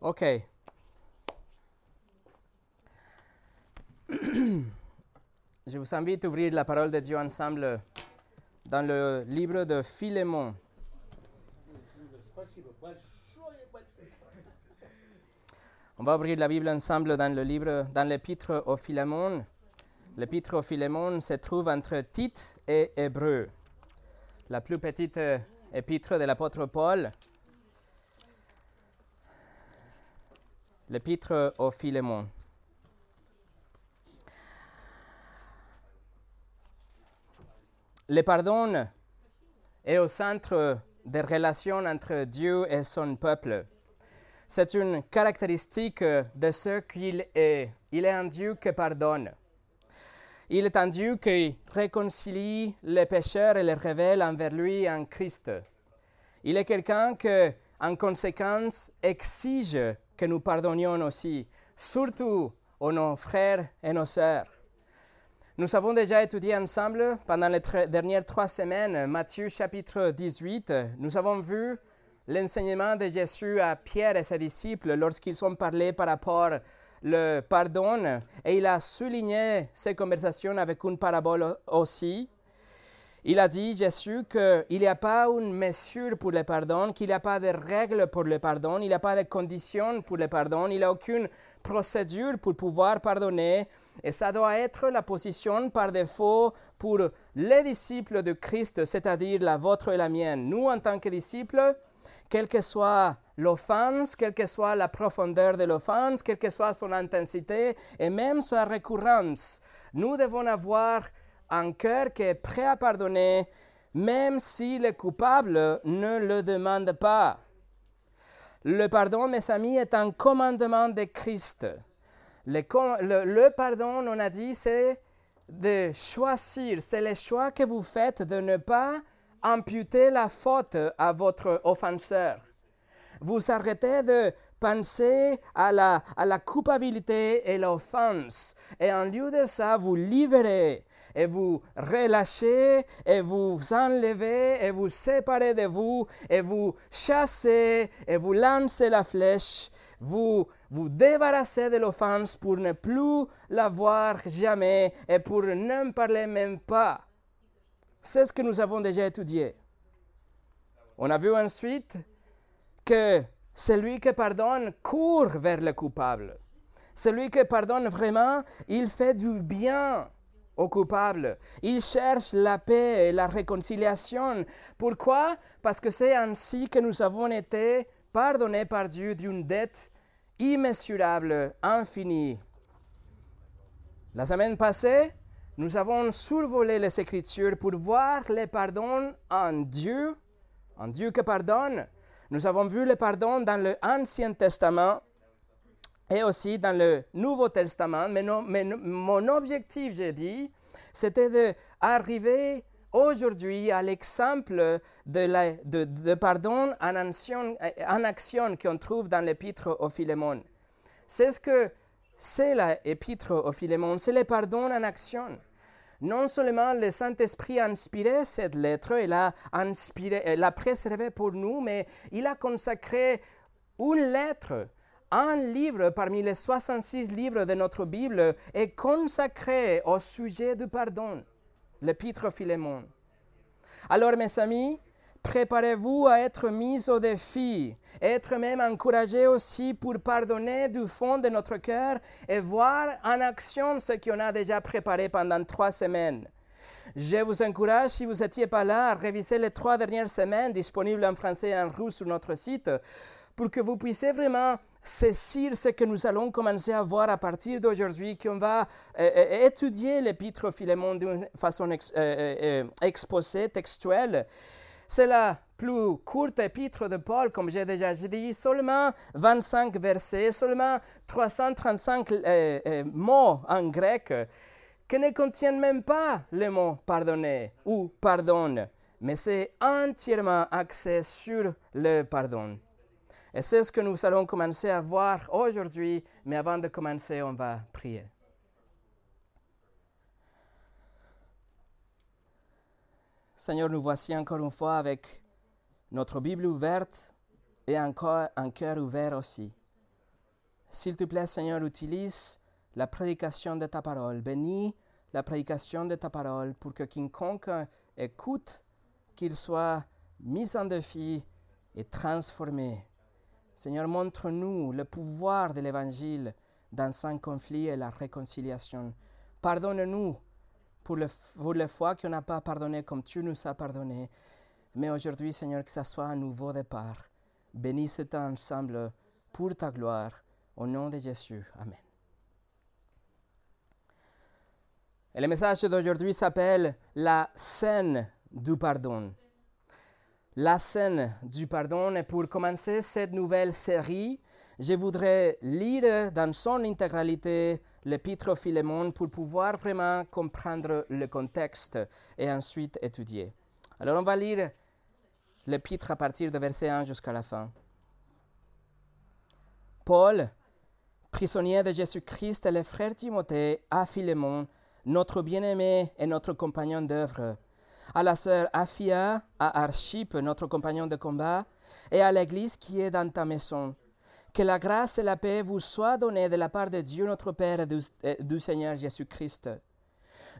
OK. Je vous invite à ouvrir la parole de Dieu ensemble dans le livre de Philémon. On va ouvrir la Bible ensemble dans le livre, dans l'épître au Philémon. L'épître au Philémon se trouve entre Tite et Hébreu, la plus petite euh, épître de l'apôtre Paul. L'épître au Philémon. Le pardon est au centre des relations entre Dieu et son peuple. C'est une caractéristique de ce qu'il est. Il est un Dieu qui pardonne. Il est un Dieu qui réconcilie les pécheurs et les révèle envers lui en Christ. Il est quelqu'un qui, en conséquence, exige que nous pardonnions aussi, surtout à nos frères et nos sœurs. Nous avons déjà étudié ensemble pendant les dernières trois semaines Matthieu chapitre 18. Nous avons vu l'enseignement de Jésus à Pierre et ses disciples lorsqu'ils ont parlé par rapport le pardon et il a souligné ces conversations avec une parabole aussi. Il a dit, Jésus, qu'il n'y a pas une mesure pour le pardon, qu'il n'y a pas de règles pour le pardon, il n'y a pas de conditions pour le pardon, il n'y a aucune procédure pour pouvoir pardonner. Et ça doit être la position par défaut pour les disciples de Christ, c'est-à-dire la vôtre et la mienne. Nous, en tant que disciples, quelle que soit l'offense, quelle que soit la profondeur de l'offense, quelle que soit son intensité et même sa récurrence, nous devons avoir un cœur qui est prêt à pardonner, même si le coupable ne le demande pas. Le pardon, mes amis, est un commandement de Christ. Le, le, pardon, on a dit, c'est de choisir, c'est le choix que vous faites de ne pas imputer la faute à votre offenseur. Vous arrêtez de penser à la, à la culpabilité et l'offense. Et en lieu de ça, vous libérez et vous relâchez et vous enlevez et vous séparez de vous et vous chassez et vous lancez la flèche. Vous vous débarrassez de l'offense pour ne plus la voir jamais et pour ne parler même pas. C'est ce que nous avons déjà étudié. On a vu ensuite que celui qui pardonne court vers le coupable. Celui qui pardonne vraiment, il fait du bien au coupable. Il cherche la paix et la réconciliation. Pourquoi? Parce que c'est ainsi que nous avons été pardonnés par Dieu d'une dette immesurable, infinie. La semaine passée, nous avons survolé les Écritures pour voir le pardon en Dieu, en Dieu qui pardonne. Nous avons vu le pardon dans l'Ancien Testament et aussi dans le Nouveau Testament. Mais, mon objectif, j'ai dit, c'était d'arriver aujourd'hui à l'exemple de, pardon en action, en action qu'on trouve dans l'épître au Philémon. C'est ce que c'est l'épître au Philémon, c'est le pardon en action. Non seulement le Saint-Esprit a inspiré cette lettre, il a inspiré, l'a préservée pour nous, mais il a consacré une lettre un livre parmi les 66 livres de notre Bible est consacré au sujet du pardon, l'épître Philémon. Alors mes amis, préparez-vous à être mis au défi, être même encouragé aussi pour pardonner du fond de notre cœur et voir en action ce qu'on a déjà préparé pendant trois semaines. Je vous encourage, si vous n'étiez pas là, à réviser les trois dernières semaines disponibles en français et en russe sur notre site pour que vous puissiez vraiment saisir ce que nous allons commencer à voir à partir d'aujourd'hui, qu'on va euh, euh, étudier l'épître Philémon d'une façon euh, exposée, textuelle. C'est la plus courte épître de Paul, comme j'ai déjà dit, seulement 25 versets, seulement 335 mots en grec, qui ne contiennent même pas le mot pardonner ou pardonne, mais c'est entièrement axé sur le pardon. Et c'est ce que nous allons commencer à voir aujourd'hui, mais avant de commencer, on va prier. Seigneur, nous voici encore une fois avec notre Bible ouverte et encore un cœur ouvert aussi. S'il te plaît, Seigneur, utilise la prédication de ta parole. Bénis la prédication de ta parole pour que quiconque écoute, qu'il soit mis en défi et transformé. Seigneur, montre-nous le pouvoir de l'Évangile dans un conflit et la réconciliation. Pardonne-nous pour, le, pour les fois qu'on n'a pas pardonné comme tu nous as pardonné. Mais aujourd'hui, Seigneur, que ce soit un nouveau départ. Bénis cet ensemble pour ta gloire. Au nom de Jésus. Amen. Et le message d'aujourd'hui s'appelle la scène du pardon. La scène du pardon. Et pour commencer cette nouvelle série, je voudrais lire dans son intégralité l'épître Philémon pour pouvoir vraiment comprendre le contexte et ensuite étudier. Alors on va lire l'épître à partir de verset 1 jusqu'à la fin. Paul, prisonnier de Jésus-Christ, et le frère Timothée à Philémon, notre bien-aimé et notre compagnon d'œuvre, à la sœur Aphia, à Archip, notre compagnon de combat, et à l'Église qui est dans ta maison. Que la grâce et la paix vous soient données de la part de Dieu notre Père et du, du Seigneur Jésus-Christ.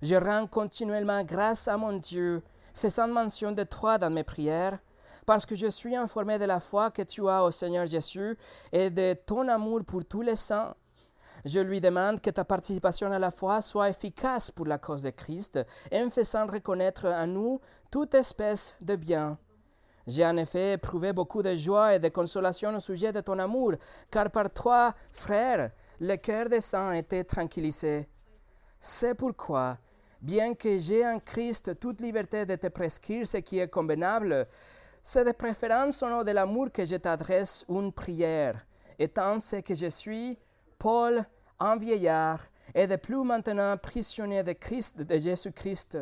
Je rends continuellement grâce à mon Dieu, faisant mention de toi dans mes prières, parce que je suis informé de la foi que tu as au Seigneur Jésus et de ton amour pour tous les saints. Je lui demande que ta participation à la foi soit efficace pour la cause de Christ, en faisant reconnaître à nous toute espèce de bien. J'ai en effet éprouvé beaucoup de joie et de consolation au sujet de ton amour, car par toi, frère, le cœur des saints était tranquillisé. C'est pourquoi, bien que j'ai en Christ toute liberté de te prescrire ce qui est convenable, c'est de préférence au nom de l'amour que je t'adresse une prière, étant ce que je suis, Paul, un vieillard, et de plus maintenant prisonnier de Christ, de Jésus-Christ.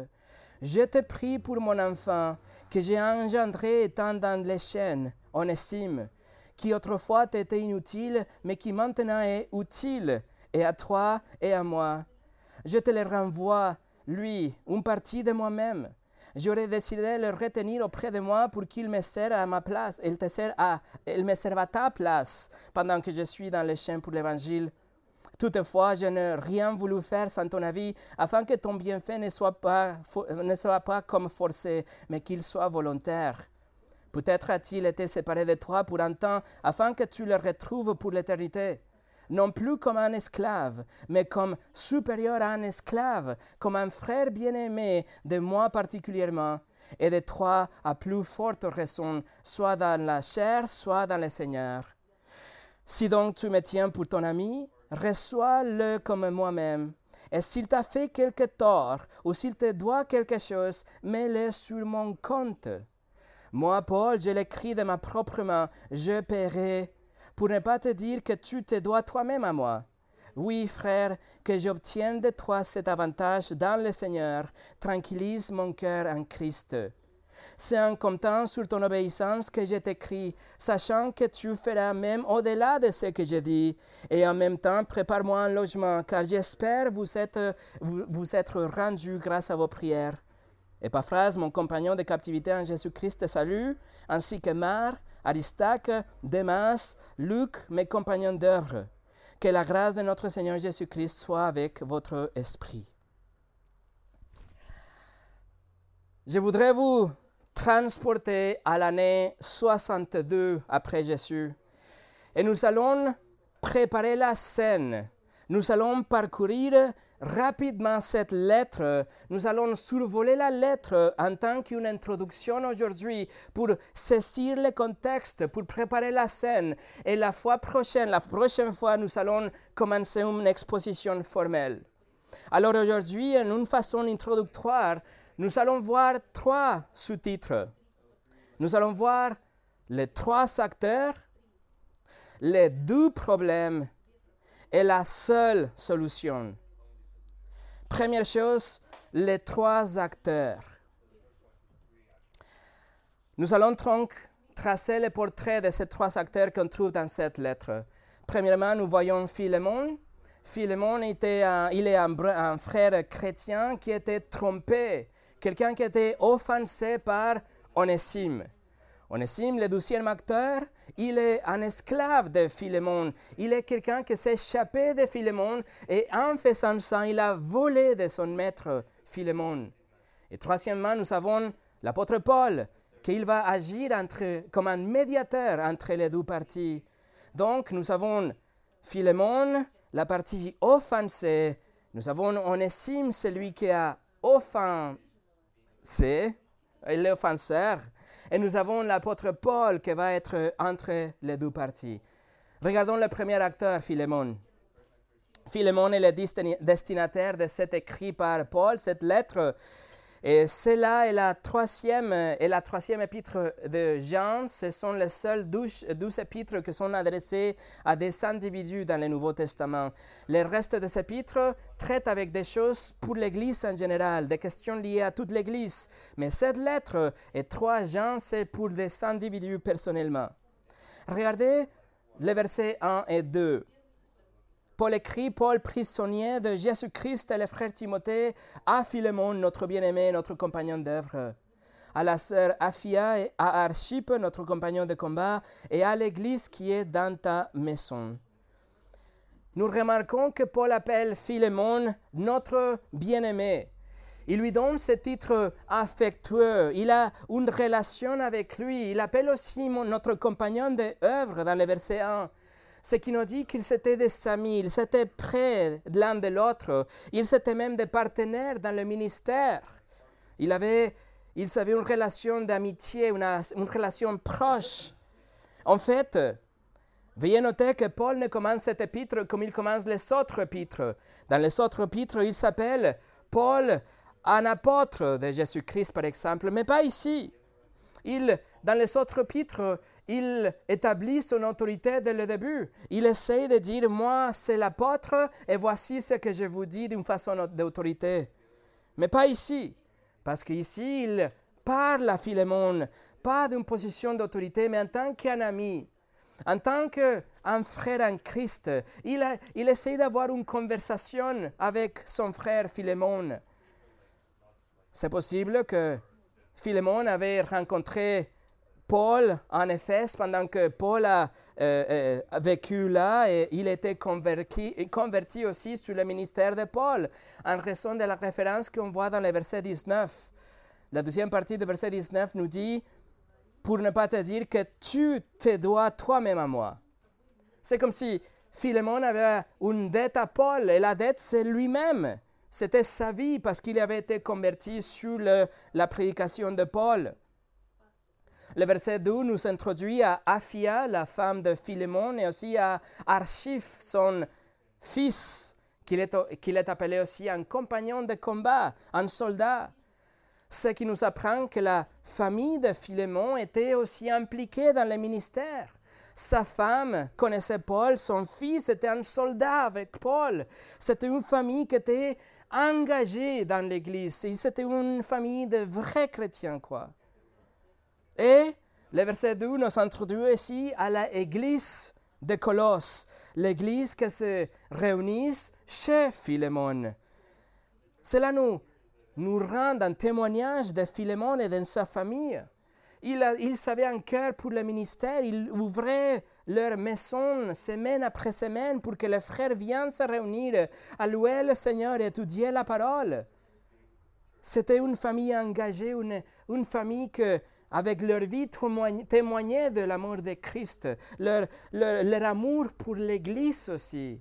Je te prie pour mon enfant, que j'ai engendré étant dans les chaînes, en estime, qui autrefois t'était inutile, mais qui maintenant est utile, et à toi et à moi. Je te le renvoie, lui, une partie de moi-même. J'aurais décidé de le retenir auprès de moi pour qu'il me serve à ma place. Il, te sert à, il me serve à ta place pendant que je suis dans les chaînes pour l'Évangile. Toutefois, je n'ai rien voulu faire sans ton avis, afin que ton bienfait ne soit pas, ne soit pas comme forcé, mais qu'il soit volontaire. Peut-être a-t-il été séparé de toi pour un temps, afin que tu le retrouves pour l'éternité. Non plus comme un esclave, mais comme supérieur à un esclave, comme un frère bien-aimé de moi particulièrement, et de toi à plus forte raison, soit dans la chair, soit dans le Seigneur. Si donc tu me tiens pour ton ami, reçois-le comme moi-même. Et s'il t'a fait quelque tort ou s'il te doit quelque chose, mets-le sur mon compte. Moi, Paul, je l'écris de ma propre main, je paierai, pour ne pas te dire que tu te dois toi-même à moi. Oui, frère, que j'obtienne de toi cet avantage dans le Seigneur, tranquillise mon cœur en Christ. C'est en comptant sur ton obéissance que je t'écris, sachant que tu feras même au-delà de ce que je dis. Et en même temps, prépare-moi un logement, car j'espère vous être, vous, être rendu grâce à vos prières. Epaphrase, mon compagnon de captivité en Jésus-Christ, te salue, ainsi que Mar, Aristarque, Demas, Luc, mes compagnons d'œuvre. Que la grâce de notre Seigneur Jésus-Christ soit avec votre esprit. Je voudrais vous transporter à l'année 62 après Jésus. Et nous allons préparer la scène. Nous allons parcourir rapidement cette lettre. Nous allons survoler la lettre en tant qu'une introduction aujourd'hui pour saisir le contexte, pour préparer la scène. Et la fois prochaine, la prochaine fois, nous allons commencer une exposition formelle. Alors aujourd'hui, en une façon introductoire, nous allons voir trois sous-titres. Nous allons voir les trois acteurs, les deux problèmes et la seule solution. Première chose, les trois acteurs. Nous allons donc tracer le portrait de ces trois acteurs qu'on trouve dans cette lettre. Premièrement, nous voyons Philémon. Philémon était est un frère chrétien qui était trompé, quelqu'un qui était offensé par Onésime. Onésime, le douzième acteur, il est un esclave de Philémon. Il est quelqu'un qui s'est échappé de Philémon et en faisant ça, il a volé de son maître Philémon. Et troisièmement, nous avons l'apôtre Paul, qu'il va agir entre, comme un médiateur entre les deux parties. Donc, nous avons Philémon, la partie offensée. Nous avons Onésime, celui qui a offensé, l'offenseur. Et nous avons l'apôtre Paul qui va être entre les deux parties. Regardons le premier acteur, Philémon. Philémon est le destinataire de cet écrit par Paul, cette lettre et cela est la troisième, et la troisième épître de Jean. Ce sont les seules douze, épîtres qui sont adressées à des individus dans le Nouveau Testament. Le reste des épîtres traitent avec des choses pour l'Église en général, des questions liées à toute l'Église. Mais cette lettre et trois Jean, c'est pour des individus personnellement. Regardez les versets 1 et 2. Paul écrit, Paul prisonnier de Jésus-Christ et le frère Timothée, à Philémon, notre bien-aimé, notre compagnon d'œuvre, à la sœur Aphia et à Archippe, notre compagnon de combat, et à l'église qui est dans ta maison. Nous remarquons que Paul appelle Philémon notre bien-aimé. Il lui donne ce titre affectueux. Il a une relation avec lui. Il appelle aussi notre compagnon d'œuvre dans le verset 1 ce qui nous dit qu'ils étaient des amis, ils étaient près l'un de l'autre, ils étaient même des partenaires dans le ministère. Ils avaient, ils avaient une relation d'amitié, une, une, relation proche. En fait, veuillez noter que Paul ne commence cet épître comme il commence les autres épîtres. Dans les autres épîtres, il s'appelle Paul, un apôtre de Jésus-Christ, par exemple, mais pas ici. Il, dans les autres épîtres, il établit son autorité dès le début. Il essaie de dire, moi, c'est l'apôtre, et voici ce que je vous dis d'une façon d'autorité. Mais pas ici, parce qu'ici, il parle à Philémon, pas d'une position d'autorité, mais en tant qu'un ami, en tant qu'un frère en Christ. Il, il essaie d'avoir une conversation avec son frère Philémon. C'est possible que Philémon avait rencontré Paul, en effet, pendant que Paul a, euh, euh, vécu là, et il était converti, converti aussi sur le ministère de Paul, en raison de la référence qu'on voit dans le verset 19. La deuxième partie du verset 19 nous dit, pour ne pas te dire que tu te dois toi-même à moi. C'est comme si Philémon avait une dette à Paul, et la dette, c'est lui-même. C'était sa vie parce qu'il avait été converti sur la prédication de Paul. Le verset 2 nous introduit à Aphia, la femme de Philémon, et aussi à Archive, son fils, qu'il est, est, appelé aussi un compagnon de combat, un soldat. Ce qui nous apprend que la famille de Philémon était aussi impliquée dans le ministère. Sa femme connaissait Paul, son fils était un soldat avec Paul. C'était une famille qui était engagée dans l'Église. C'était une famille de vrais chrétiens, quoi. Et le verset 2 nous introduit ici à l'église de Colosse, l'église qui se réunit chez Philémon. Cela nous, nous rend un témoignage de Philémon et de sa famille. Il, il savait un cœur pour le ministère, il ouvrait leur maison semaine après semaine pour que les frères viennent se réunir, à louer le Seigneur et étudier la parole. C'était une famille engagée, une, une famille que avec leur vie, témoigner de l'amour de Christ, leur, leur, amour pour l'Église aussi.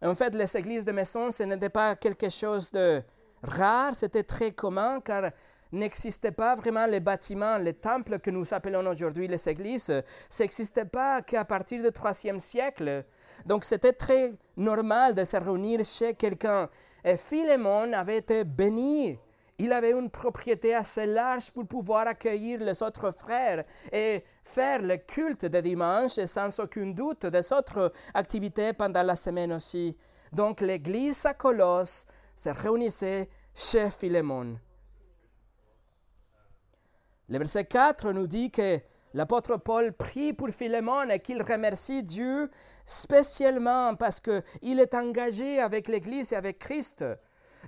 En fait, les églises de maison, ce n'était pas quelque chose de rare, c'était très commun car n'existait pas vraiment les bâtiments, les temples que nous appelons aujourd'hui les églises. Ça n'existait pas qu'à partir du IIIe siècle. Donc c'était très normal de se réunir chez quelqu'un. Et Philémon avait été béni il avait une propriété assez large pour pouvoir accueillir les autres frères et faire le culte de dimanche et sans aucun doute des autres activités pendant la semaine aussi. Donc l'église à Colosse se réunissait chez Philémon. Le verset 4 nous dit que l'apôtre Paul prie pour Philémon et qu'il remercie Dieu spécialement parce qu'il est engagé avec l'Église et avec Christ.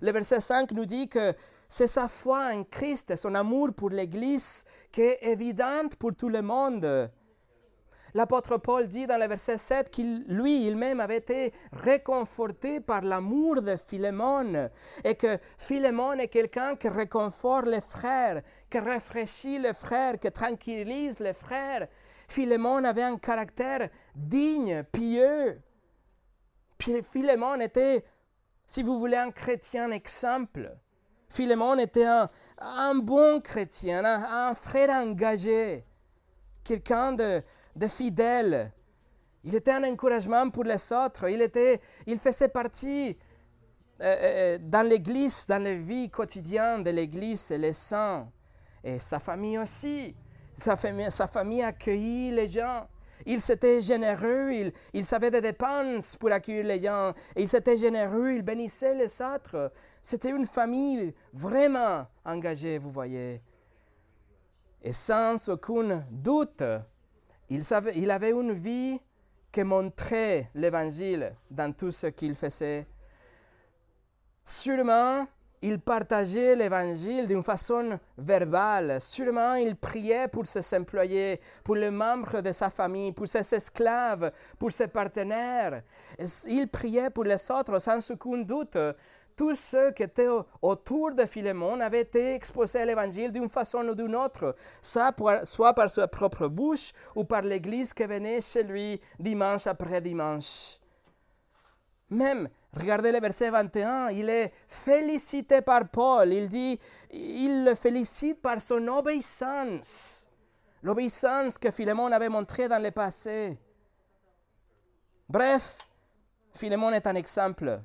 Le verset 5 nous dit que c'est sa foi en Christ et son amour pour l'Église qui est évidente pour tout le monde. L'apôtre Paul dit dans le verset 7 qu'il, lui, il-même avait été réconforté par l'amour de Philémon et que Philémon est quelqu'un qui réconforte les frères, qui rafraîchit les frères, qui tranquillise les frères. Philémon avait un caractère digne, pieux. Philémon était, si vous voulez, un chrétien exemple. Philémon était un, bon chrétien, un frère engagé, quelqu'un de, de fidèle. Il était un encouragement pour les autres. Il, était, il faisait partie euh, euh, dans l'Église, dans la vie quotidienne de l'Église et les saints. Et sa famille aussi. Sa famille, sa accueillit les gens. Il s'était généreux, il, il, savait des dépenses pour accueillir les gens. Il s'était généreux, il bénissait les autres. C'était une famille vraiment engagée, vous voyez. Et sans aucun doute, il, avait une vie qui montrait l'évangile dans tout ce qu'il faisait. Sûrement, il partageait l'évangile d'une façon verbale. Sûrement, il priait pour ses employés, pour les membres de sa famille, pour ses esclaves, pour ses partenaires. Il priait pour les autres sans aucun doute tous ceux qui étaient autour de Philémon avaient été exposés à l'Évangile d'une façon ou d'une autre, soit par sa propre bouche ou par l'Église qui venait chez lui dimanche après dimanche. Même, regardez le verset 21, il est félicité par Paul. Il dit, il le félicite par son obéissance. L'obéissance que Philémon avait montrée dans le passé. Bref, Philémon est un exemple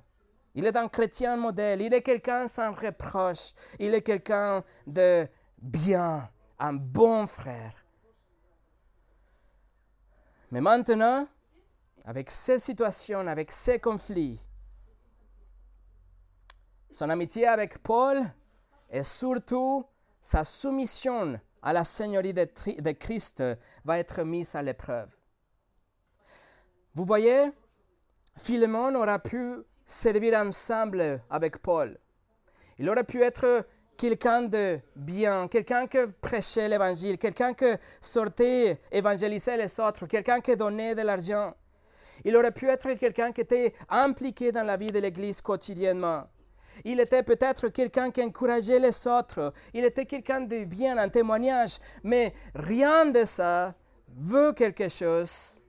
il est un chrétien modèle, il est quelqu'un sans reproche, il est quelqu'un de bien, un bon frère. Mais maintenant, avec ces situations, avec ces conflits, son amitié avec Paul et surtout sa soumission à la Seigneurie de, Christ va être mise à l'épreuve. Vous voyez, Philemon aura pu servir ensemble avec Paul. Il aurait pu être quelqu'un de bien, quelqu'un qui prêchait l'évangile, quelqu'un qui sortait évangéliser les autres, quelqu'un qui donnait de l'argent. Il aurait pu être quelqu'un qui était impliqué dans la vie de l'Église quotidiennement. Il était peut-être quelqu'un qui encourageait les autres. Il était quelqu'un de bien, un témoignage. Mais rien de ça veut quelque chose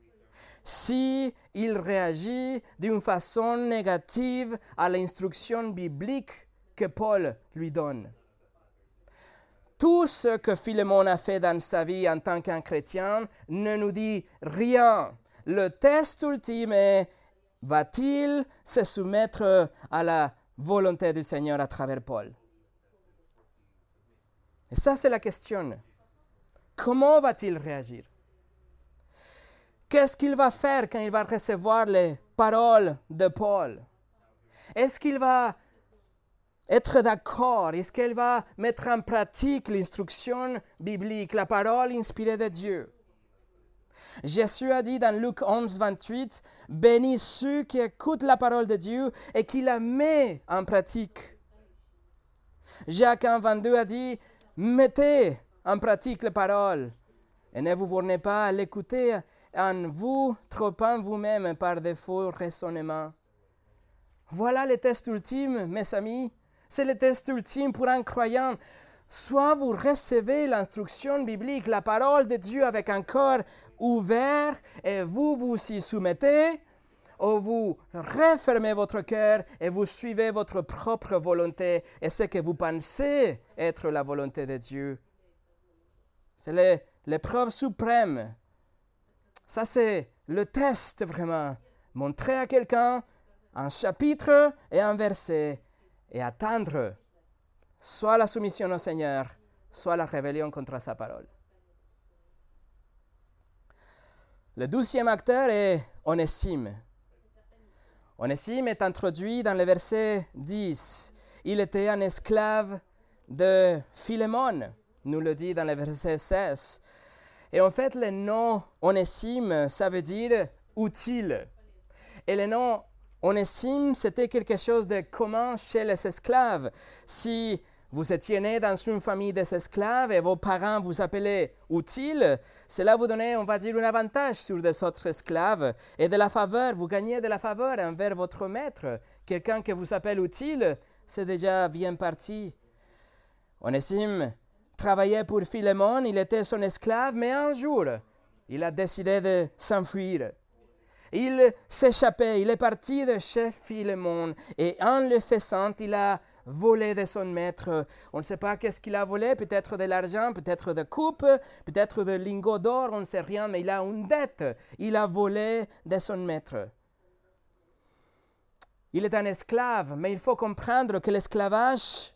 si il réagit d'une façon négative à l'instruction biblique que Paul lui donne. Tout ce que Philémon a fait dans sa vie en tant qu'un chrétien ne nous dit rien. Le test ultime est va-t-il se soumettre à la volonté du Seigneur à travers Paul? Et ça, c'est la question. Comment va-t-il réagir? Qu'est-ce qu'il va faire quand il va recevoir les paroles de Paul? Est-ce qu'il va être d'accord? Est-ce qu'il va mettre en pratique l'instruction biblique, la parole inspirée de Dieu? Jésus a dit dans Luc 11, 28, Bénis ceux qui écoutent la parole de Dieu et qui la mettent en pratique. Jacques 1, 22 a dit, Mettez en pratique la parole et ne vous bornez pas à l'écouter en vous, trop en vous-même par de faux raisonnements. Voilà le test ultime, mes amis. C'est le test ultime pour un croyant. Soit vous recevez l'instruction biblique, la parole de Dieu avec un cœur ouvert et vous vous y soumettez, ou vous refermez votre cœur et vous suivez votre propre volonté et ce que vous pensez être la volonté de Dieu. C'est l'épreuve suprême ça, c'est le test vraiment. Montrer à quelqu'un un chapitre et un verset et attendre soit la soumission au Seigneur, soit la rébellion contre sa parole. Le douzième acteur est Onésime. Onésime est introduit dans le verset 10. Il était un esclave de Philémon, nous le dit dans le verset 16. Et en fait, le nom onésime, ça veut dire utile. Et le nom onésime, c'était quelque chose de commun chez les esclaves. Si vous étiez né dans une famille des esclaves et vos parents vous appelaient utile, cela vous donnait, on va dire, un avantage sur des autres esclaves et de la faveur. Vous gagnez de la faveur envers votre maître. Quelqu'un qui vous appelle utile, c'est déjà bien parti. Onésime travaillait pour Philémon, il était son esclave, mais un jour, il a décidé de s'enfuir. Il s'échappait, il est parti de chez Philémon et en le faisant, il a volé de son maître. On ne sait pas qu'est-ce qu'il a volé, peut-être de l'argent, peut-être de coupe, peut-être de lingots d'or, on ne sait rien, mais il a une dette. Il a volé de son maître. Il est un esclave, mais il faut comprendre que l'esclavage,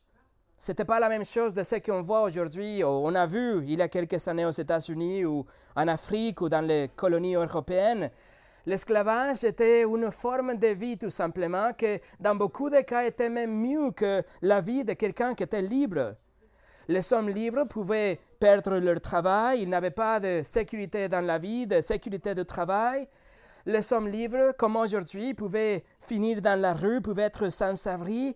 ce n'était pas la même chose de ce qu'on voit aujourd'hui. On a vu il y a quelques années aux États-Unis ou en Afrique ou dans les colonies européennes. L'esclavage était une forme de vie tout simplement que dans beaucoup de cas était même mieux que la vie de quelqu'un qui était libre. Les hommes libres pouvaient perdre leur travail, ils n'avaient pas de sécurité dans la vie, de sécurité de travail. Les hommes libres, comme aujourd'hui, pouvaient finir dans la rue, pouvaient être sans abri.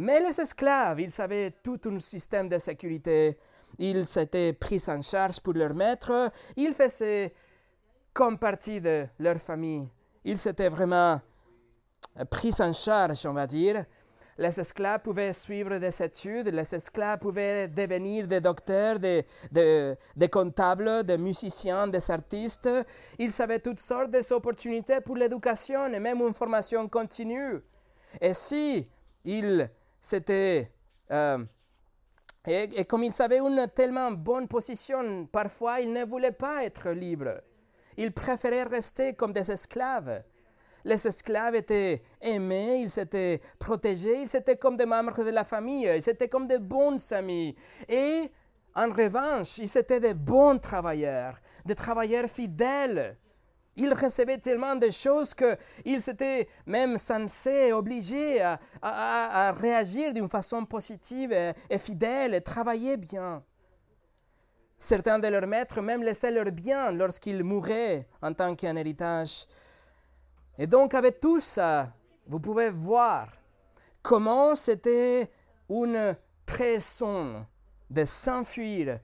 Mais les esclaves, ils avaient tout un système de sécurité. Ils s'étaient pris en charge pour leur maître. Ils faisaient comme partie de leur famille. Ils s'étaient vraiment pris en charge, on va dire. Les esclaves pouvaient suivre des études, les esclaves pouvaient devenir des docteurs, des, des, comptables, des musiciens, des artistes. Ils avaient toutes sortes d'opportunités pour l'éducation et même une formation continue. Et si ils s'étaient... Euh, et, et, comme ils avaient une tellement bonne position, parfois ils ne voulaient pas être libres. Ils préféraient rester comme des esclaves. Les esclaves étaient aimés, ils étaient protégés, ils étaient comme des membres de la famille, ils étaient comme des bons amis. Et en revanche, ils étaient des bons travailleurs, des travailleurs fidèles. Ils recevaient tellement de choses qu'ils étaient même censés, obligés à, réagir d'une façon positive et, et fidèle et travailler bien. Certains de leurs maîtres même laissaient leurs biens lorsqu'ils mouraient en tant qu'un héritage. Et donc avec tout ça, vous pouvez voir comment c'était une trahison de s'enfuir,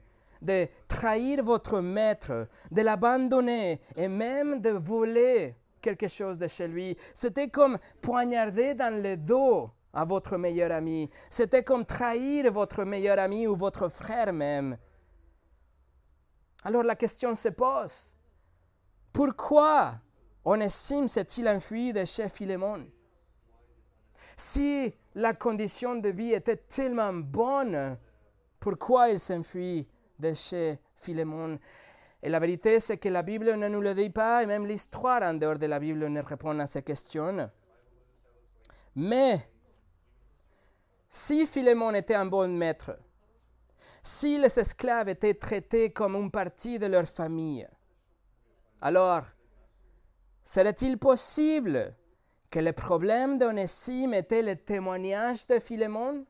de trahir votre maître, de l'abandonner et même de voler quelque chose de chez lui. C'était comme poignarder dans le dos à votre meilleur ami. C'était comme trahir votre meilleur ami ou votre frère même. Alors la question se pose, pourquoi Onésime s'est-il enfui de chez Philémon? Si la condition de vie était tellement bonne, pourquoi il s'enfuit? De chez Philémon Et la vérité, c'est que la Bible ne nous le dit pas, et même l'histoire en dehors de la Bible ne répond à ces questions. Mais si Philémon était un bon maître, si les esclaves étaient traités comme une partie de leur famille, alors serait-il possible que le problème d'Onésime était le témoignage de Philémon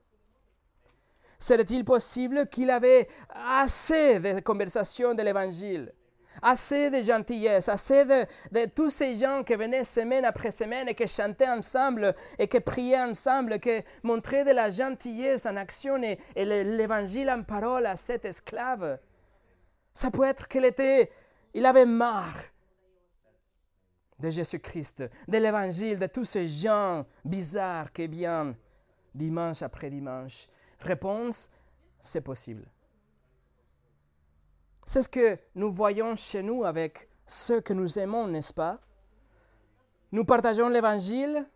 Serait-il possible qu'il avait assez de conversations de l'Évangile? Assez de gentillesse, assez de, tous ces gens qui venaient semaine après semaine et qui chantaient ensemble et qui priaient ensemble, qui montraient de la gentillesse en action et, l'évangile en parole à cet esclave? Ça peut être qu'il était, il avait marre de Jésus-Christ, de l'évangile, de tous ces gens bizarres qui viennent dimanche après dimanche. Réponse, c'est possible. C'est ce que nous voyons chez nous avec ceux que nous aimons, n'est-ce pas? Nous partageons l'Évangile,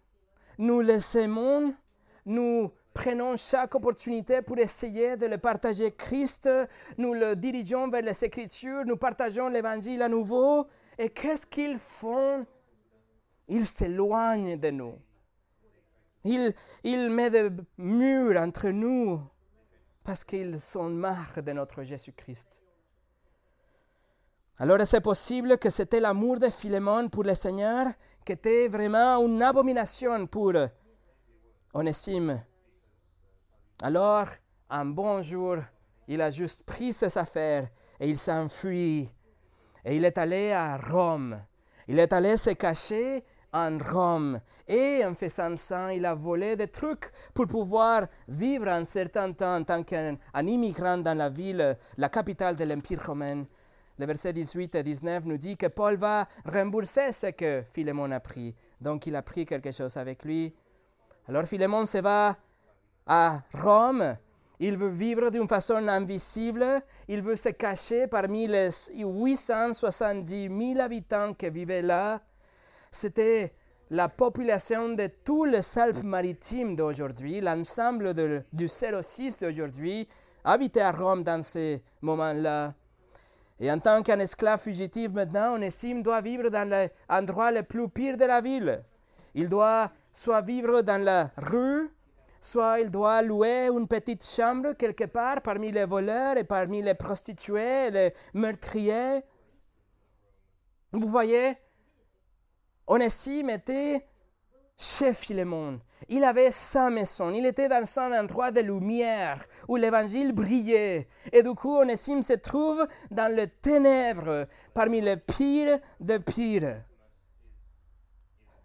nous les aimons, nous prenons chaque opportunité pour essayer de le partager Christ, nous le dirigeons vers les Écritures, nous partageons l'Évangile à nouveau, et qu'est-ce qu'ils font? Ils s'éloignent de nous. Ils mettent des murs entre nous parce qu'ils sont marre de notre Jésus-Christ. Alors c'est possible que c'était l'amour de Philémon pour le Seigneur qui était vraiment une abomination pour Onésime. Alors, un bon jour, il a juste pris ses affaires et il s'enfuit. Et il est allé à Rome. Il est allé se cacher en Rome. Et en faisant ça, il a volé des trucs pour pouvoir vivre un certain temps en tant qu'un immigrant dans la ville, la capitale de l'Empire romain. Le verset 18 et 19 nous dit que Paul va rembourser ce que Philémon a pris. Donc il a pris quelque chose avec lui. Alors Philémon se va à Rome. Il veut vivre d'une façon invisible. Il veut se cacher parmi les 870 000 habitants qui vivaient là. C'était la population de tous les Alpes-Maritimes d'aujourd'hui, l'ensemble du 06 d'aujourd'hui, habitait à Rome dans ces moments-là. Et en tant qu'un esclave fugitif maintenant, Onésime doit vivre dans l'endroit le plus pire de la ville. Il doit soit vivre dans la rue, soit il doit louer une petite chambre quelque part parmi les voleurs et parmi les prostituées, les meurtriers. Vous voyez, Onésime était chez Philémon. Il avait sa maison, il était dans un endroit de lumière où l'évangile brillait. Et du coup, Onésime se trouve dans les ténèbres, parmi les pires de pires.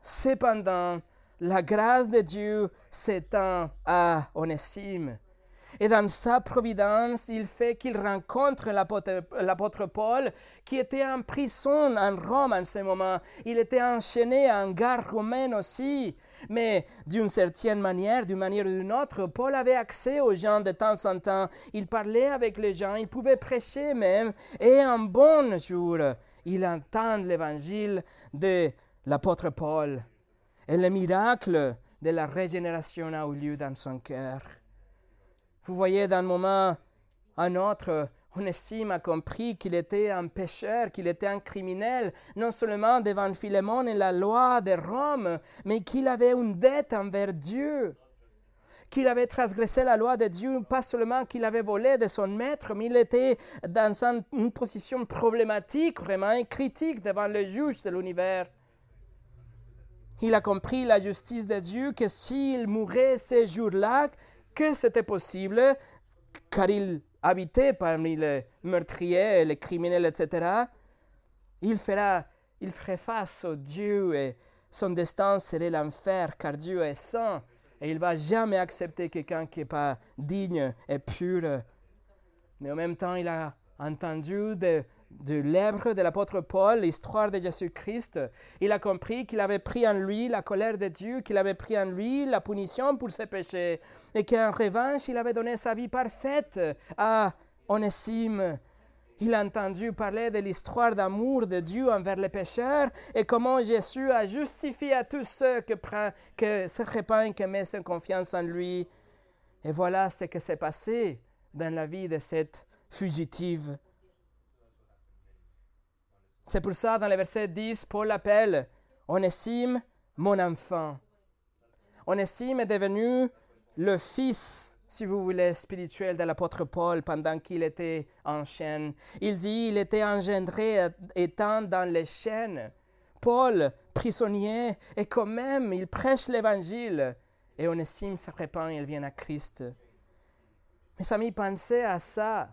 Cependant, la grâce de Dieu s'étend à Onésime. Et dans sa providence, il fait qu'il rencontre l'apôtre Paul qui était en prison en Rome en ce moment. Il était enchaîné en gare romaine aussi. Mais d'une certaine manière, d'une manière ou d'une autre, Paul avait accès aux gens de temps en temps. Il parlait avec les gens, il pouvait prêcher même. Et un bon jour, il entend l'évangile de l'apôtre Paul. Et le miracle de la régénération a eu lieu dans son cœur. Vous voyez, d'un moment un autre, Onésime a compris qu'il était un pécheur, qu'il était un criminel, non seulement devant Philémon et la loi de Rome, mais qu'il avait une dette envers Dieu, qu'il avait transgressé la loi de Dieu, pas seulement qu'il avait volé de son maître, mais il était dans une position problématique, vraiment critique devant le juge de l'univers. Il a compris la justice de Dieu, que s'il mourait ces jours-là, que c'était possible, car il habitait parmi les meurtriers, les criminels, etc., il, fera, il ferait face au Dieu et son destin serait l'enfer, car Dieu est saint et il va jamais accepter quelqu'un qui n'est pas digne et pur. Mais en même temps, il a entendu de de l'œuvre de l'apôtre Paul, l'histoire de Jésus-Christ, il a compris qu'il avait pris en lui la colère de Dieu, qu'il avait pris en lui la punition pour ses péchés, et qu'en revanche, il avait donné sa vie parfaite à Onésime. Il a entendu parler de l'histoire d'amour de Dieu envers les pécheurs et comment Jésus a justifié à tous ceux qui que se répandent, qui mettent confiance en lui. Et voilà ce qui s'est passé dans la vie de cette fugitive c'est pour ça, dans le verset 10, Paul appelle Onésime mon enfant. Onésime est devenu le fils, si vous voulez, spirituel de l'apôtre Paul pendant qu'il était en chaîne. Il dit il était engendré étant dans les chaînes. Paul, prisonnier, et quand même, il prêche l'évangile. Et Onésime se répand il vient à Christ. Mes amis, pensez à ça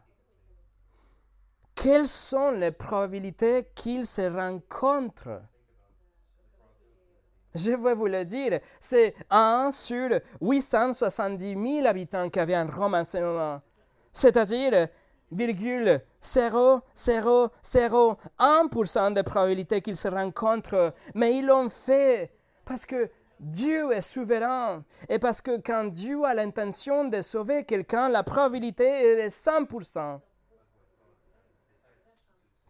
quelles sont les probabilités qu'ils se rencontrent Je vais vous le dire, c'est 1 sur 870 000 habitants qui avaient en Rome en ce moment. C'est-à-dire, 0,001% de probabilité qu'ils se rencontrent, mais ils l'ont fait parce que Dieu est souverain et parce que quand Dieu a l'intention de sauver quelqu'un, la probabilité est de 100%.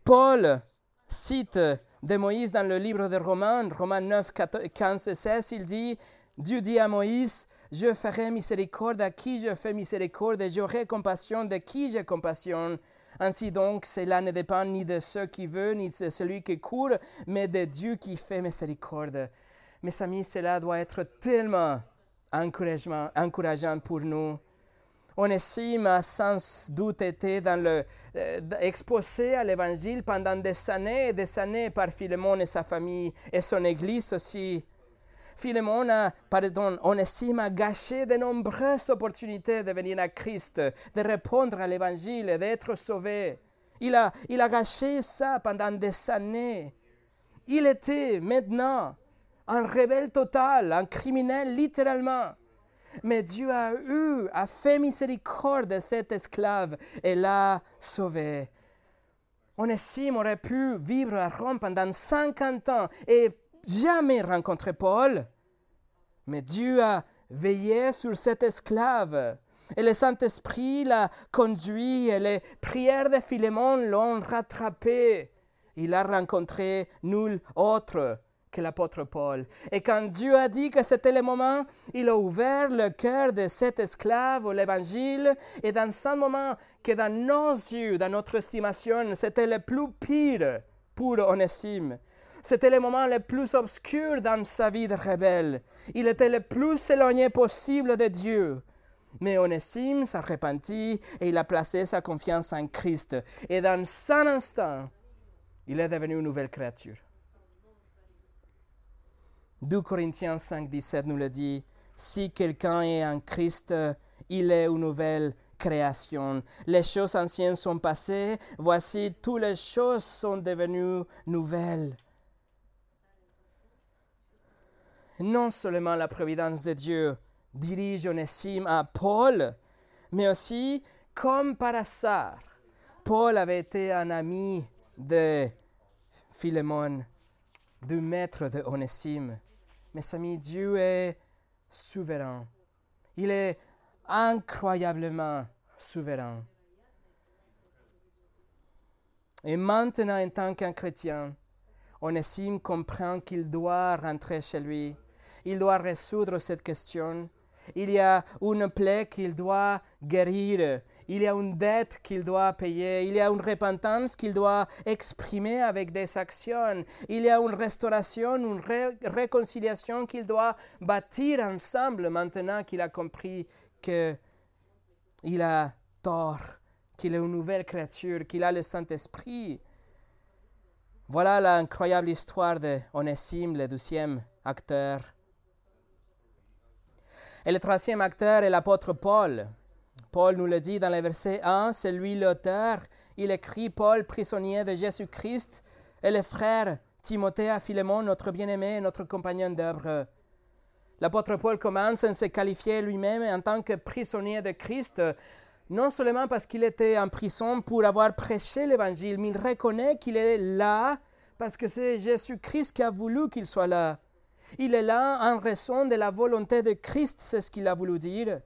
Paul cite de Moïse dans le livre de Romains, Romains 9, 15 et 16, il dit, Dieu dit à Moïse, je ferai miséricorde à qui je fais miséricorde et j'aurai compassion de qui j'ai compassion. Ainsi donc, cela ne dépend ni de ceux qui veulent, ni de celui qui court, mais de Dieu qui fait miséricorde. Mes amis, cela doit être tellement encourageant pour nous. Onésime a sans doute été euh, exposé à l'Évangile pendant des années et des années par Philémon et sa famille et son Église aussi. Philémon a, pardon, Onésime a gâché de nombreuses opportunités de venir à Christ, de répondre à l'Évangile et d'être sauvé. Il a, il a gâché ça pendant des années. Il était maintenant un rebelle total, un criminel littéralement. Mais Dieu a eu, a fait miséricorde de cet esclave et l'a sauvé. Onésime aurait pu vivre à Rome pendant 50 ans et jamais rencontrer Paul. Mais Dieu a veillé sur cet esclave. Et le Saint-Esprit l'a conduit et les prières de Philémon l'ont rattrapé. Il a rencontré nul autre que l'apôtre Paul. Et quand Dieu a dit que c'était le moment, il a ouvert le cœur de cet esclave au l'Évangile. Et dans ce moment que dans nos yeux, dans notre estimation, c'était le plus pire pour Onésime. C'était le moment le plus obscur dans sa vie de rebelle. Il était le plus éloigné possible de Dieu. Mais Onésime s'est repenti et il a placé sa confiance en Christ. Et dans un instant, il est devenu une nouvelle créature. 2 Corinthiens 5, 17 nous le dit, si quelqu'un est en Christ, il est une nouvelle création. Les choses anciennes sont passées, voici toutes les choses sont devenues nouvelles. Non seulement la providence de Dieu dirige Onésime à Paul, mais aussi, comme par hasard, Paul avait été un ami de Philémon, du maître de Onésime. Mes amis, Dieu est souverain. Il est incroyablement souverain. Et maintenant, en tant qu'un chrétien, Onésime comprend qu'il doit rentrer chez lui. Il doit résoudre cette question. Il y a une plaie qu'il doit guérir. Il y a une dette qu'il doit payer. Il y a une repentance qu'il doit exprimer avec des actions. Il y a une restauration, une réconciliation qu'il doit bâtir ensemble maintenant qu'il a compris qu'il a tort, qu'il est une nouvelle créature, qu'il a le Saint-Esprit. Voilà l'incroyable histoire de Onésime, le deuxième acteur. Et le troisième acteur est l'apôtre Paul. Paul nous le dit dans le verset 1, c'est lui l'auteur. Il écrit Paul, prisonnier de Jésus-Christ, et le frère Timothée à Philémon, notre bien-aimé et notre compagnon d'œuvre. L'apôtre Paul commence à se qualifier lui-même en tant que prisonnier de Christ, non seulement parce qu'il était en prison pour avoir prêché l'Évangile, mais il reconnaît qu'il est là parce que c'est Jésus-Christ qui a voulu qu'il soit là. Il est là en raison de la volonté de Christ, c'est ce qu'il a voulu dire.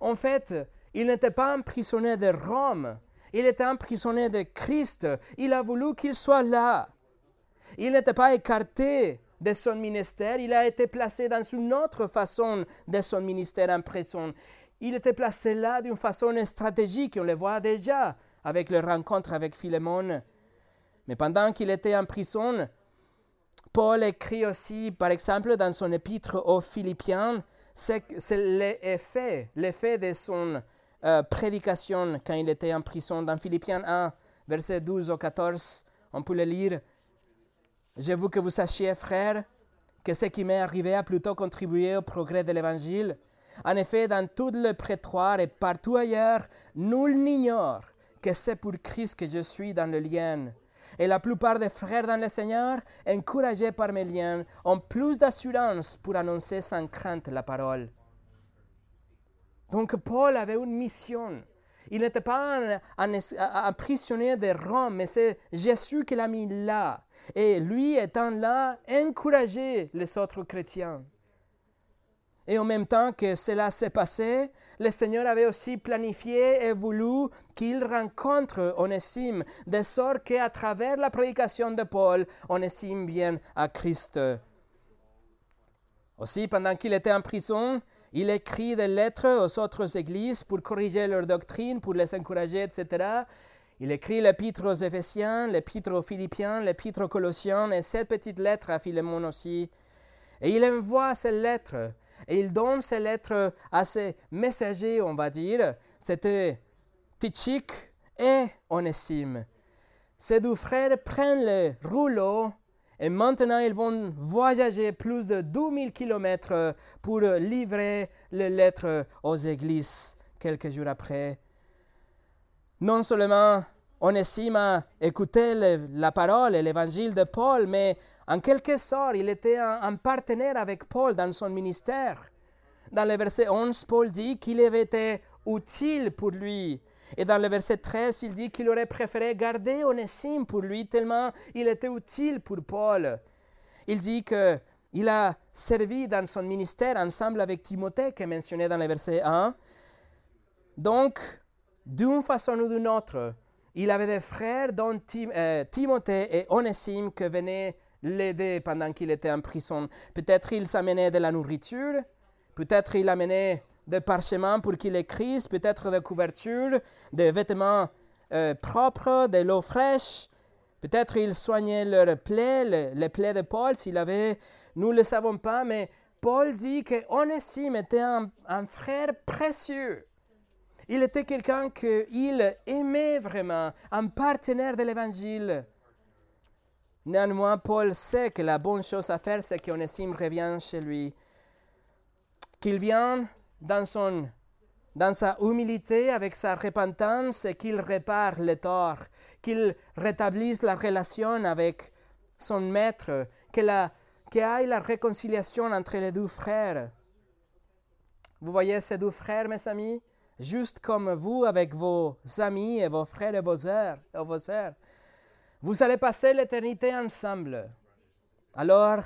En fait, il n'était pas un prisonnier de Rome, il était un prisonnier de Christ. Il a voulu qu'il soit là. Il n'était pas écarté de son ministère, il a été placé dans une autre façon de son ministère en prison. Il était placé là d'une façon stratégique, on le voit déjà avec le rencontre avec Philémon. Mais pendant qu'il était en prison, Paul écrit aussi, par exemple, dans son épître aux Philippiens, c'est l'effet, l'effet de son euh, prédication quand il était en prison. Dans Philippiens 1, versets 12 au 14, on peut le lire. Je veux que vous sachiez, frères, que ce qui m'est arrivé a plutôt contribué au progrès de l'Évangile. En effet, dans tout le prétoire et partout ailleurs, nul n'ignore que c'est pour Christ que je suis dans le lien et la plupart des frères dans le Seigneur, encouragés par mes liens, ont plus d'assurance pour annoncer sans crainte la parole. Donc Paul avait une mission. Il n'était pas un, prisonnier de Rome, mais c'est Jésus qui l'a mis là. Et lui étant là, encourageait les autres chrétiens. Et en même temps que cela s'est passé, le Seigneur avait aussi planifié et voulu qu'il rencontre Onésime, de sorte qu'à travers la prédication de Paul, Onésime vienne à Christ. Aussi, pendant qu'il était en prison, il écrit des lettres aux autres églises pour corriger leur doctrine, pour les encourager, etc. Il écrit l'épître aux Éphésiens, l'épître aux Philippiens, l'épître aux Colossiens et cette petite lettre à Philémon aussi. Et il envoie ces lettres et il donne ces lettres à ses messagers, on va dire. C'était Tichik et Onésime. Ces deux frères prennent le rouleau et maintenant ils vont voyager plus de 2000 kilomètres pour livrer les lettres aux églises quelques jours après. Non seulement a écouté la parole et l'évangile de Paul, mais en quelque sorte, il était un, partenaire avec Paul dans son ministère. Dans le verset 11, Paul dit qu'il avait été utile pour lui. Et dans le verset 13, il dit qu'il aurait préféré garder Onésime pour lui tellement il était utile pour Paul. Il dit qu'il a servi dans son ministère ensemble avec Timothée, qui est mentionné dans le verset 1. Donc, d'une façon ou d'une autre, il avait des frères, dont euh, Timothée et Onésime, qui venaient l'aider pendant qu'il était en prison. Peut-être il s'amenait de la nourriture, peut-être il amenait des parchemins pour qu'il écrive, peut-être des couvertures, des vêtements euh, propres, de l'eau fraîche. Peut-être il soignait leurs plaies, les, plaies de Paul s'il avait. Nous ne le savons pas, mais Paul dit que Onésime était un, un frère précieux. Il était quelqu'un qu'il aimait vraiment, un partenaire de l'Évangile. Néanmoins, Paul sait que la bonne chose à faire, c'est qu'Onésime revienne chez lui, qu'il vienne dans, son, dans sa humilité, avec sa repentance, qu'il répare les torts, qu'il rétablisse la relation avec son maître, qu'il y ait la réconciliation entre les deux frères. Vous voyez ces deux frères, mes amis juste comme vous avec vos amis et vos frères et vos sœurs. Vos sœurs. Vous allez passer l'éternité ensemble. Alors,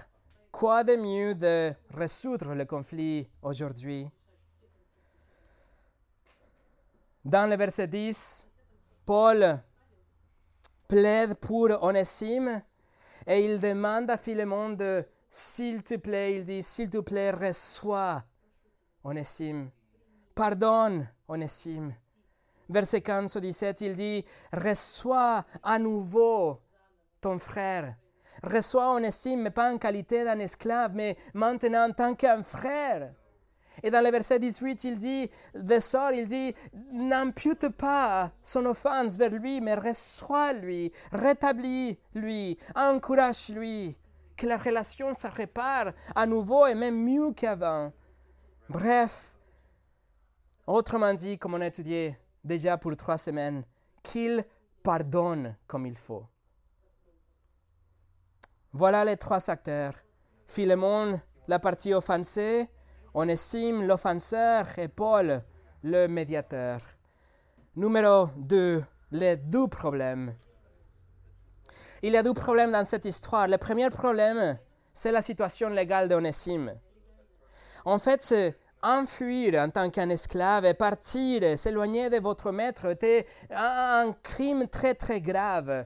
quoi de mieux de résoudre le conflit aujourd'hui? Dans le verset 10, Paul plaide pour Onésime et il demande à Philémon de, s'il te plaît, il dit, s'il te plaît, reçois Onésime. Pardonne Onésime. Verset 15 17, il dit, reçois à nouveau ton frère. Reçois Onésime, mais pas en qualité d'un esclave, mais maintenant en tant qu'un frère. Et dans le verset 18, il dit, de sort, il dit, n'impute pas son offense vers lui, mais reçois-lui, rétablis-lui, encourage-lui, que la relation se répare à nouveau et même mieux qu'avant. Bref, Autrement dit, comme on a étudié déjà pour trois semaines, qu'il pardonne comme il faut. Voilà les trois acteurs. Philémon, la partie offensée, Onésime, l'offenseur, et Paul, le médiateur. Numéro 2, les deux problèmes. Il y a deux problèmes dans cette histoire. Le premier problème, c'est la situation légale d'Onésime. En fait, enfuir en tant qu'un esclave et partir, s'éloigner de votre maître était un crime très très grave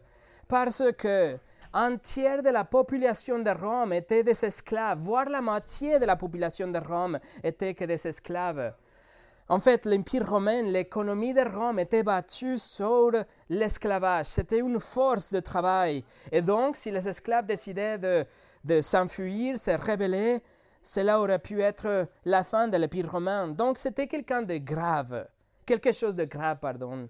parce que un tiers de la population de Rome était des esclaves, voire la moitié de la population de Rome était que des esclaves. En fait, l'Empire romain, l'économie de Rome était battue sur l'esclavage. C'était une force de travail. Et donc, si les esclaves décidaient de, de s'enfuir, se rebeller, cela aurait pu être la fin de l'Empire romain. Donc c'était quelqu'un de grave, quelque chose de grave, pardon.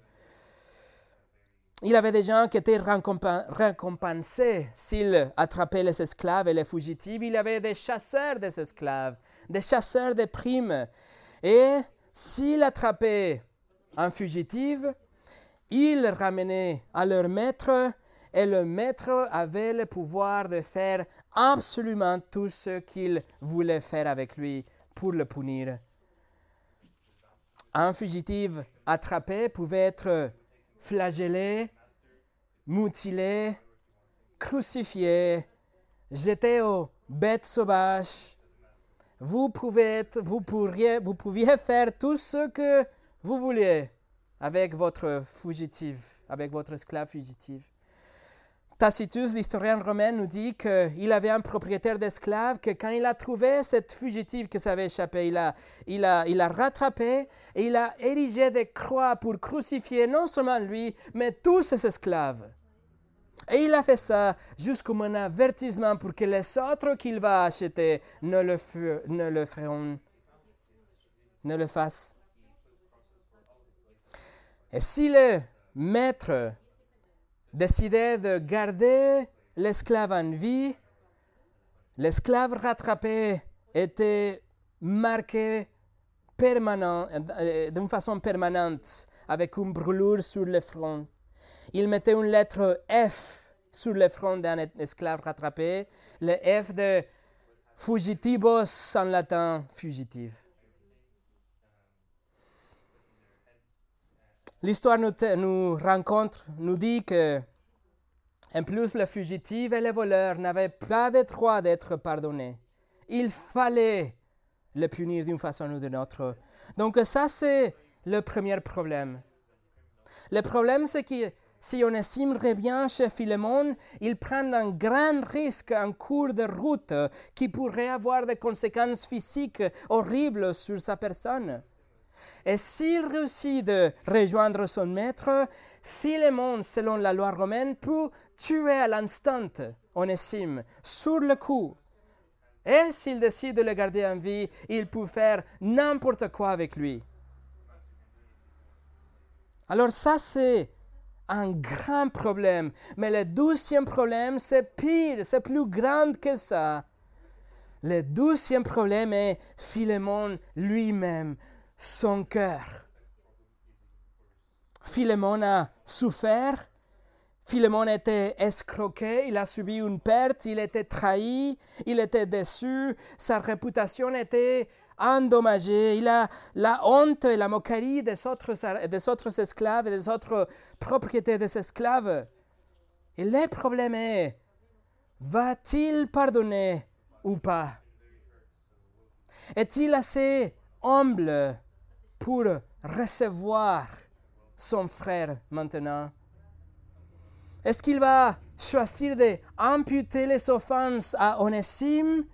Il avait des gens qui étaient récompensés s'ils attrapaient les esclaves et les fugitifs. Il avait des chasseurs des esclaves, des chasseurs de primes. Et s'ils attrapaient un fugitif, ils ramenaient à leur maître et le maître avait le pouvoir de faire absolument tout ce qu'il voulait faire avec lui pour le punir. Un fugitif attrapé pouvait être flagellé, mutilé, crucifié, jeté aux bêtes sauvages. Vous, pouviez faire tout ce que vous vouliez avec votre fugitif, avec votre esclave fugitif. Tacitus, l'historien romain, nous dit qu'il avait un propriétaire d'esclaves, que quand il a trouvé cette fugitive qui s'avait échappé, il a, il, rattrapé et il a érigé des croix pour crucifier non seulement lui, mais tous ses esclaves. Et il a fait ça jusqu'au un avertissement pour que les autres qu'il va acheter ne le fassent. Et si le maître décidait de garder l'esclave en vie, l'esclave rattrapé était marqué euh, d'une façon permanente avec une brûlure sur le front. il mettait une lettre F sur le front d'un esclave rattrapé, le F de fugitivos en latin, fugitive. L'histoire nous, rencontre, nous dit que, en plus, le fugitif et le voleur n'avaient pas de droit d'être pardonnés. Il fallait le punir d'une façon ou d'une autre. Donc ça, c'est le premier problème. Le problème, c'est que si on estime bien chez Philémon, il prend un grand risque en cours de route qui pourrait avoir des conséquences physiques horribles sur sa personne. Et s'il réussit de rejoindre son maître, Philémon, selon la loi romaine, peut tuer à l'instant Onésime, sur le coup. Et s'il décide de le garder en vie, il peut faire n'importe quoi avec lui. Alors ça, c'est un grand problème. Mais le douzième problème, c'est pire, c'est plus grand que ça. Le douzième problème est Philémon lui-même, son cœur. Philémon a souffert, Philémon était escroqué, il a subi une perte, il était trahi, il était déçu, sa réputation était endommagé. Il a la honte et la moquerie des autres, des autres esclaves et des autres propriétés des esclaves. Et le problème est, va-t-il pardonner ou pas? Est-il assez humble pour recevoir son frère maintenant. Est-ce qu'il va choisir d'amputer les offenses à Onésime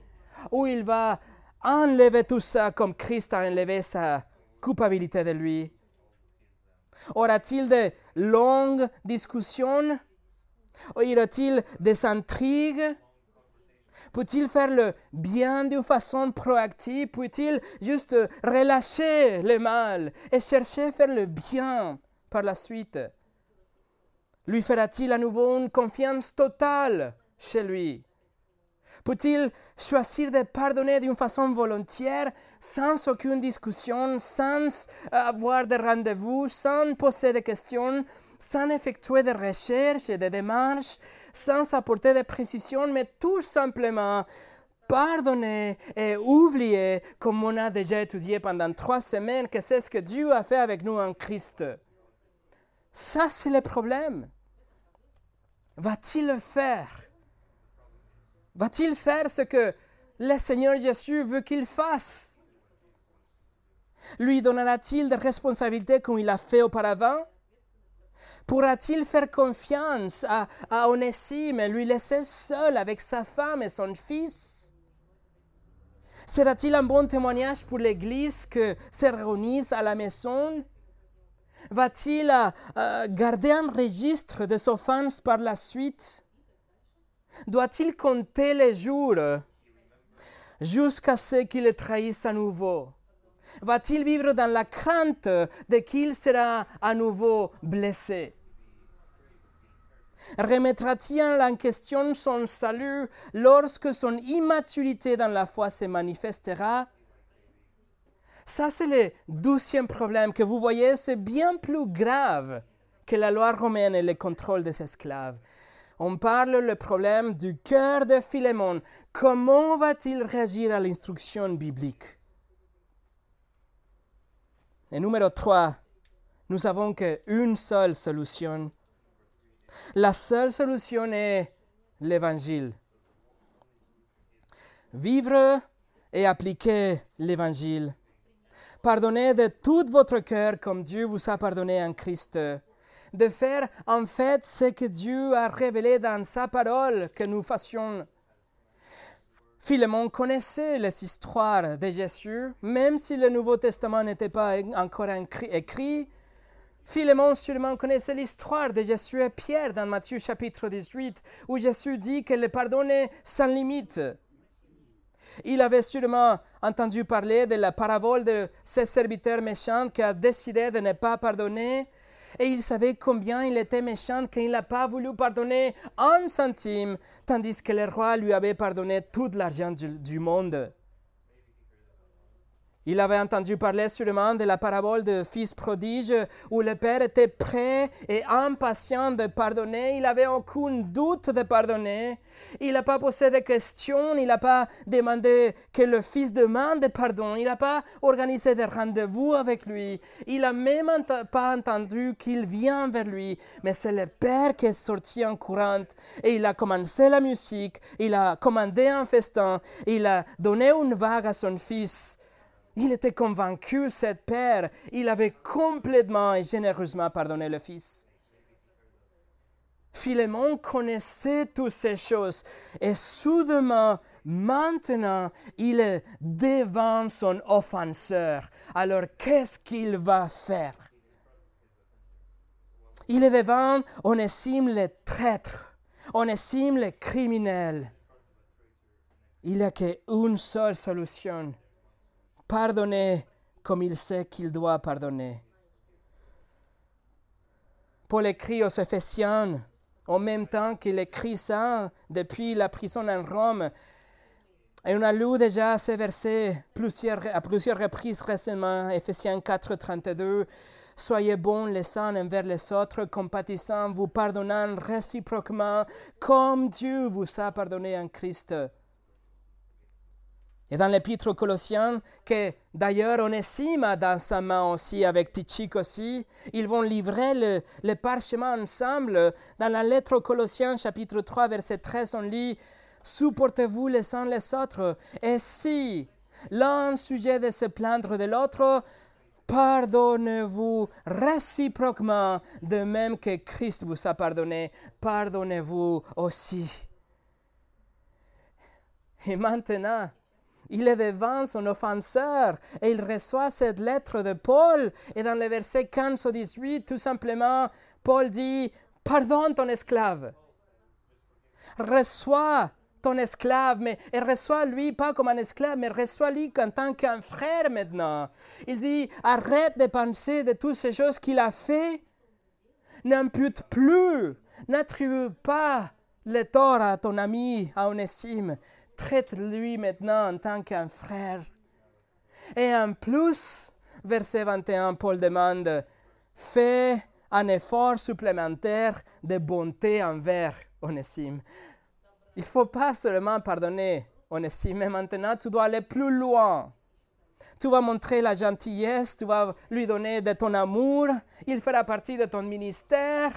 ou il va enlever tout ça comme Christ a enlevé sa culpabilité de lui? Aura-t-il de longues discussions? Y aura-t-il des intrigues? Peut-il faire le bien d'une façon proactive? Peut-il juste relâcher le mal et chercher à faire le bien par la suite? Lui fera-t-il à nouveau une confiance totale chez lui? Peut-il choisir de pardonner d'une façon volontaire, sans aucune discussion, sans avoir de rendez-vous, sans poser de questions, sans effectuer des recherches et des démarches, sans apporter de précisions, mais tout simplement pardonner et oublier, comme on a déjà étudié pendant trois semaines, que c'est ce que Dieu a fait avec nous en Christ. Ça, c'est le problème. Va-t-il le faire? Va-t-il faire ce que le Seigneur Jésus veut qu'il fasse? Lui donnera-t-il des responsabilités comme il a fait auparavant? Pourra-t-il faire confiance à, à Onésime et lui laisser seul avec sa femme et son fils? Sera-t-il un bon témoignage pour l'Église que se réunissent à la maison? Va-t-il euh, euh, garder un registre de ses fans par la suite? Doit-il compter les jours jusqu'à ce qu'il le trahisse à nouveau? Va-t-il vivre dans la crainte de qu'il sera à nouveau blessé? Remettra-t-il en question son salut lorsque son immaturité dans la foi se manifestera? Ça, c'est le douzième problème que vous voyez, c'est bien plus grave que la loi romaine et le contrôle des esclaves. On parle le problème du cœur de Philémon. Comment va-t-il réagir à l'instruction biblique? Et numéro 3, nous avons qu'une seule solution. La seule solution est l'évangile. Vivre et appliquer l'évangile. Pardonnez de tout votre cœur comme Dieu vous a pardonné en Christ de faire en fait ce que Dieu a révélé dans sa parole que nous fassions. Philémon connaissait les histoires de Jésus, même si le Nouveau Testament n'était pas encore écrit. Philémon sûrement connaissait l'histoire de Jésus et Pierre dans Matthieu chapitre 18, où Jésus dit que le pardon sans limite. Il avait sûrement entendu parler de la parabole de ce serviteur méchant qui a décidé de ne pas pardonner et il savait combien il était méchant qu'il n'a pas voulu pardonner un centime, tandis que le roi lui avait pardonné tout l'argent du, monde. Il avait entendu parler sûrement de la parabole de fils prodige où le père était prêt et impatient de pardonner. Il n'avait aucun doute de pardonner. Il n'a pas posé de questions. Il n'a pas demandé que le fils demande pardon. Il n'a pas organisé de rendez-vous avec lui. Il n'a même pas entendu qu'il vient vers lui. Mais c'est le père qui est sorti en courant et il a commencé la musique. Il a commandé un festin. Il a donné une vague à son fils. Il était convaincu, cet père, il avait complètement et généreusement pardonné le fils. Philémon connaissait toutes ces choses et soudainement, maintenant, il est devant son offenseur. Alors, qu'est-ce qu'il va faire? Il est devant Onésime le traître, Onésime le criminel. Il n'y a qu'une seule solution pardonner comme il sait qu'il doit pardonner. Paul écrit aux Éphésiens, en même temps qu'il écrit ça depuis la prison en Rome. Et on a lu déjà ces versets à plusieurs reprises récemment, Éphésiens 4, 32. Soyez bons les uns envers les autres, compatissants, vous pardonnant réciproquement, comme Dieu vous a pardonné en Christ. Et dans l'épître aux Colossiens, que d'ailleurs Onésime a dans sa main aussi, avec Tichik aussi, ils vont livrer le, le parchemin ensemble. Dans la lettre aux Colossiens, chapitre 3, verset 13, on lit Supportez-vous les uns les autres. Et si l'un sujet de se plaindre de l'autre, pardonnez-vous réciproquement, de même que Christ vous a pardonné, pardonnez-vous aussi. Et maintenant, il est devant son offenseur et il reçoit cette lettre de Paul. Et dans le verset 15 au 18, tout simplement, Paul dit, pardonne ton esclave. Reçois ton esclave, mais et reçois lui pas comme un esclave, mais reçois-lui en tant qu'un frère maintenant. Il dit, arrête de penser de toutes ces choses qu'il a fait. N'impute plus, n'attribue pas le tort à ton ami, à Onésime traite-lui maintenant en tant qu'un frère. Et en plus, verset 21, Paul demande, fais un effort supplémentaire de bonté envers Onésime. Il ne faut pas seulement pardonner Onésime, mais maintenant tu dois aller plus loin. Tu vas montrer la gentillesse, tu vas lui donner de ton amour, il fera partie de ton ministère.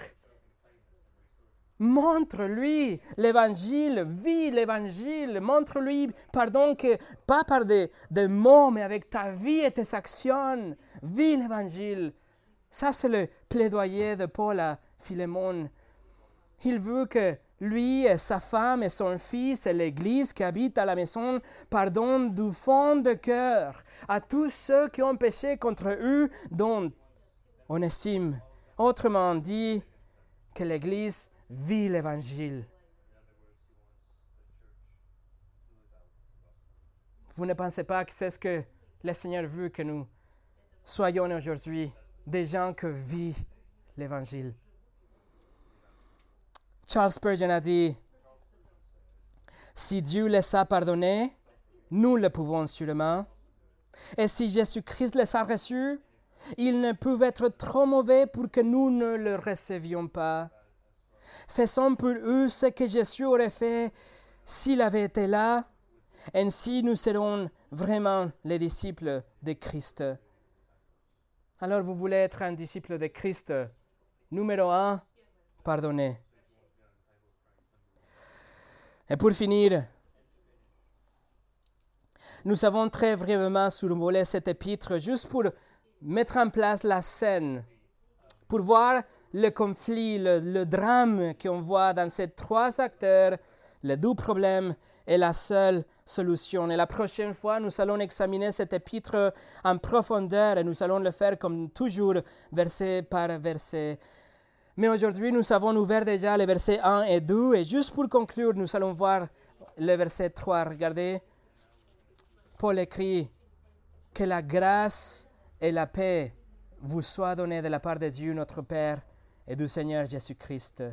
Montre-lui l'évangile, vis l'évangile, montre-lui, pardon, que pas par des, mots, mais avec ta vie et tes actions, vis l'évangile. Ça, c'est le plaidoyer de Paul à Philémon. Il veut que lui et sa femme et son fils et l'Église qui habite à la maison pardonnent du fond de cœur à tous ceux qui ont péché contre eux, dont on estime. Autrement dit, que l'Église vit l'Évangile. Vous ne pensez pas que c'est ce que le Seigneur veut que nous soyons aujourd'hui, des gens qui vivent l'Évangile. Charles Spurgeon a dit, si Dieu les a pardonnés, nous le pouvons sûrement. Et si Jésus-Christ les a reçus, ils ne peuvent être trop mauvais pour que nous ne le recevions pas. Faisons pour eux ce que Jésus aurait fait s'il avait été là. Ainsi, nous serons vraiment les disciples de Christ. Alors, vous voulez être un disciple de Christ? Numéro un, pardonnez. Et pour finir, nous avons très brièvement survolé cet épître juste pour mettre en place la scène, pour voir le conflit, le, drame qu'on voit dans ces trois acteurs, les deux problèmes est la seule solution. Et la prochaine fois, nous allons examiner cet épître en profondeur et nous allons le faire comme toujours, verset par verset. Mais aujourd'hui, nous avons ouvert déjà les versets 1 et 2 et juste pour conclure, nous allons voir le verset 3. Regardez, Paul écrit que la grâce et la paix vous soient données de la part de Dieu notre Père et du Seigneur Jésus-Christ.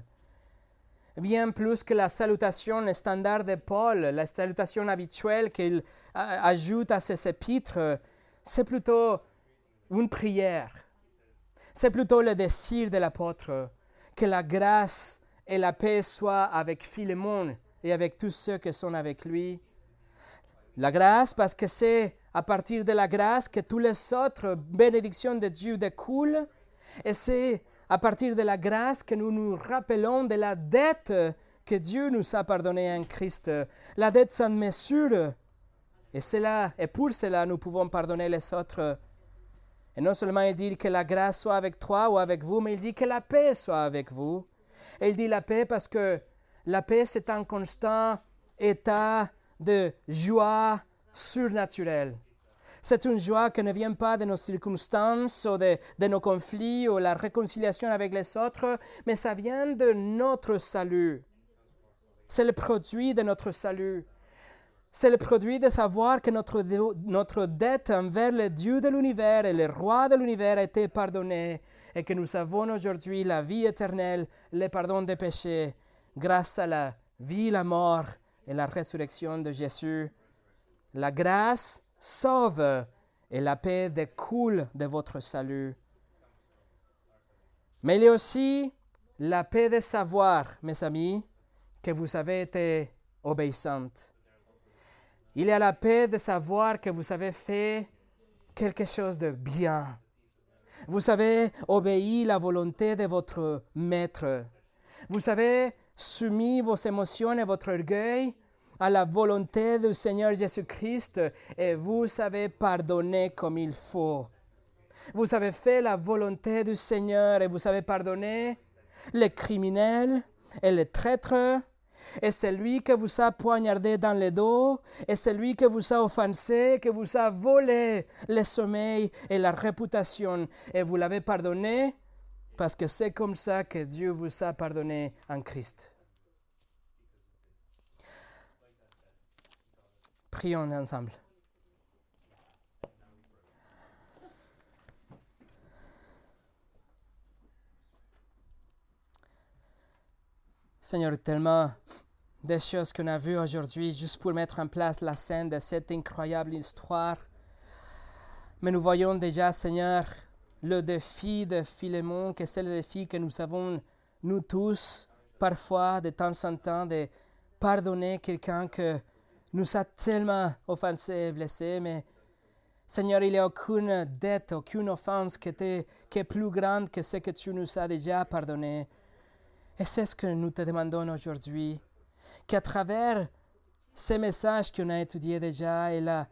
Bien plus que la salutation standard de Paul, la salutation habituelle qu'il ajoute à ses épîtres, c'est plutôt une prière. C'est plutôt le désir de l'apôtre que la grâce et la paix soient avec Philémon et avec tous ceux qui sont avec lui. La grâce, parce que c'est à partir de la grâce que toutes les autres bénédictions de Dieu découlent. Et c'est à partir de la grâce que nous nous rappelons de la dette que Dieu nous a pardonnée en Christ. La dette sans mesure. Et, cela, et pour cela, nous pouvons pardonner les autres. Et non seulement il dit que la grâce soit avec toi ou avec vous, mais il dit que la paix soit avec vous. Et il dit la paix parce que la paix, c'est un constant état de joie surnaturelle. C'est une joie qui ne vient pas de nos circonstances ou de, nos conflits ou la réconciliation avec les autres, mais ça vient de notre salut. C'est le produit de notre salut. C'est le produit de savoir que notre, notre dette envers le Dieu de l'univers et le roi de l'univers a été pardonnée et que nous avons aujourd'hui la vie éternelle, le pardon des péchés, grâce à la vie, la mort et la résurrection de Jésus. La grâce sauve et la paix découle de votre salut. Mais il y a aussi la paix de savoir, mes amis, que vous avez été obéissante. Il y a la paix de savoir que vous avez fait quelque chose de bien. Vous avez obéi la volonté de votre maître. Vous avez soumis vos émotions et votre orgueil à la volonté du Seigneur Jésus-Christ et vous avez pardonné comme il faut. Vous avez fait la volonté du Seigneur et vous avez pardonné les criminels et les traîtres et celui que vous a poignardé dans le dos, et celui que vous a offensé, que vous a volé le sommeil et la réputation, et vous l'avez pardonné parce que c'est comme ça que Dieu vous a pardonné en Christ. Prions ensemble. Seigneur, tellement de choses qu'on a vues aujourd'hui juste pour mettre en place la scène de cette incroyable histoire. Mais nous voyons déjà, Seigneur, le défi de Philémon, que c'est le défi que nous avons, nous tous, parfois, de temps en temps, de pardonner quelqu'un que nous a tellement offensé et blessé, mais Seigneur, il n'y a aucune dette, aucune offense qui, qui est plus grande que ce que tu nous as déjà pardonné. Et c'est ce que nous te demandons aujourd'hui, qu'à travers ces messages qu'on a étudiés déjà et la,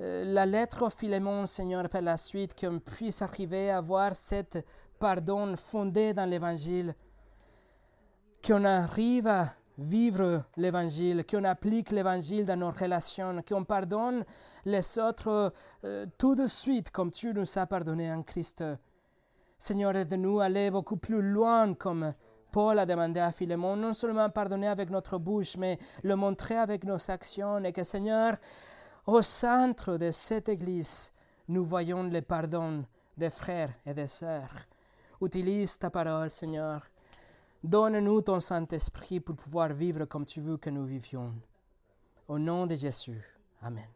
euh, la lettre au Philémon, Seigneur, par la suite, qu'on puisse arriver à voir cette pardon fondé dans l'Évangile, qu'on arrive à vivre l'Évangile, qu'on applique l'Évangile dans nos relations, qu'on pardonne les autres euh, tout de suite comme tu nous as pardonné en Christ. Seigneur, aide-nous à aller beaucoup plus loin comme Paul a demandé à Philémon, non seulement pardonner avec notre bouche, mais le montrer avec nos actions et que Seigneur, au centre de cette Église, nous voyons le pardon des frères et des sœurs. Utilise ta parole, Seigneur Donne-nous ton Saint-Esprit pour pouvoir vivre comme tu veux que nous vivions. Au nom de Jésus. Amen.